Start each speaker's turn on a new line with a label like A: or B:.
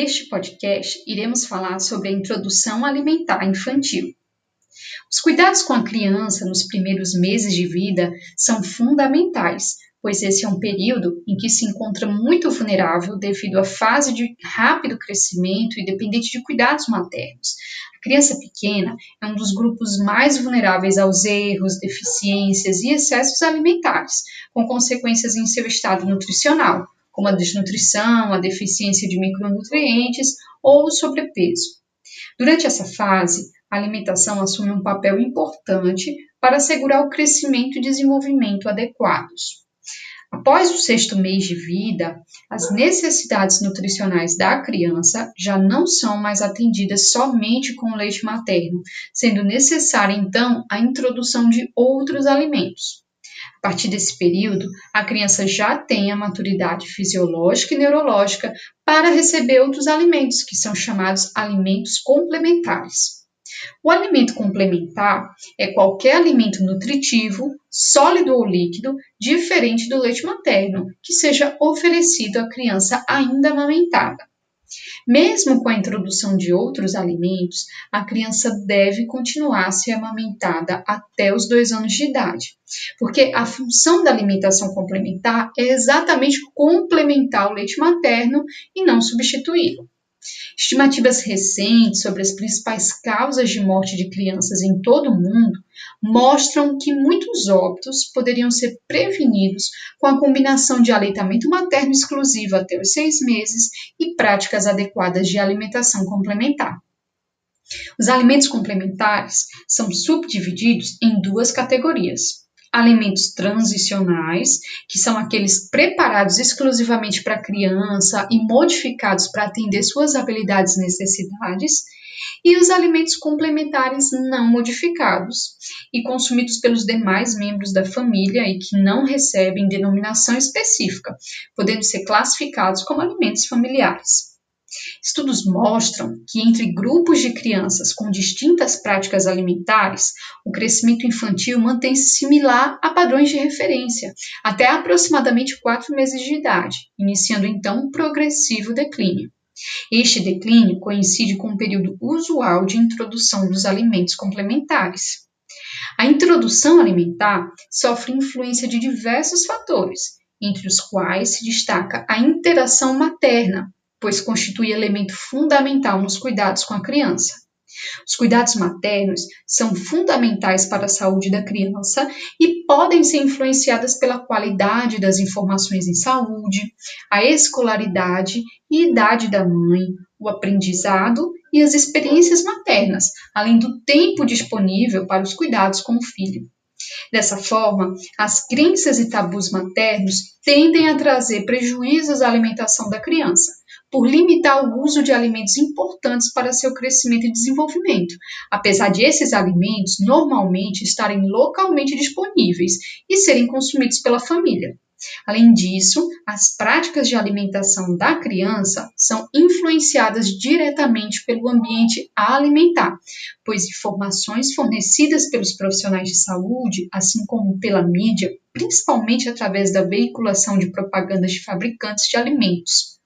A: Neste podcast, iremos falar sobre a introdução alimentar infantil. Os cuidados com a criança nos primeiros meses de vida são fundamentais, pois esse é um período em que se encontra muito vulnerável devido à fase de rápido crescimento e dependente de cuidados maternos. A criança pequena é um dos grupos mais vulneráveis aos erros, deficiências e excessos alimentares, com consequências em seu estado nutricional como a desnutrição, a deficiência de micronutrientes ou o sobrepeso. Durante essa fase, a alimentação assume um papel importante para assegurar o crescimento e desenvolvimento adequados. Após o sexto mês de vida, as necessidades nutricionais da criança já não são mais atendidas somente com o leite materno, sendo necessária então a introdução de outros alimentos. A partir desse período, a criança já tem a maturidade fisiológica e neurológica para receber outros alimentos, que são chamados alimentos complementares. O alimento complementar é qualquer alimento nutritivo, sólido ou líquido, diferente do leite materno, que seja oferecido à criança ainda amamentada. Mesmo com a introdução de outros alimentos, a criança deve continuar a ser amamentada até os dois anos de idade, porque a função da alimentação complementar é exatamente complementar o leite materno e não substituí-lo. Estimativas recentes sobre as principais causas de morte de crianças em todo o mundo mostram que muitos óbitos poderiam ser prevenidos com a combinação de aleitamento materno exclusivo até os seis meses e práticas adequadas de alimentação complementar. Os alimentos complementares são subdivididos em duas categorias: alimentos transicionais, que são aqueles preparados exclusivamente para criança e modificados para atender suas habilidades e necessidades, e os alimentos complementares não modificados e consumidos pelos demais membros da família e que não recebem denominação específica, podendo ser classificados como alimentos familiares. Estudos mostram que entre grupos de crianças com distintas práticas alimentares, o crescimento infantil mantém-se similar a padrões de referência, até aproximadamente 4 meses de idade, iniciando então um progressivo declínio. Este declínio coincide com o período usual de introdução dos alimentos complementares. A introdução alimentar sofre influência de diversos fatores, entre os quais se destaca a interação materna, pois constitui elemento fundamental nos cuidados com a criança. Os cuidados maternos são fundamentais para a saúde da criança e podem ser influenciadas pela qualidade das informações em saúde, a escolaridade e idade da mãe, o aprendizado e as experiências maternas, além do tempo disponível para os cuidados com o filho. Dessa forma, as crenças e tabus maternos tendem a trazer prejuízos à alimentação da criança, por limitar o uso de alimentos importantes para seu crescimento e desenvolvimento, apesar de esses alimentos normalmente estarem localmente disponíveis e serem consumidos pela família. Além disso, as práticas de alimentação da criança são influenciadas diretamente pelo ambiente alimentar, pois informações fornecidas pelos profissionais de saúde, assim como pela mídia, principalmente através da veiculação de propagandas de fabricantes de alimentos,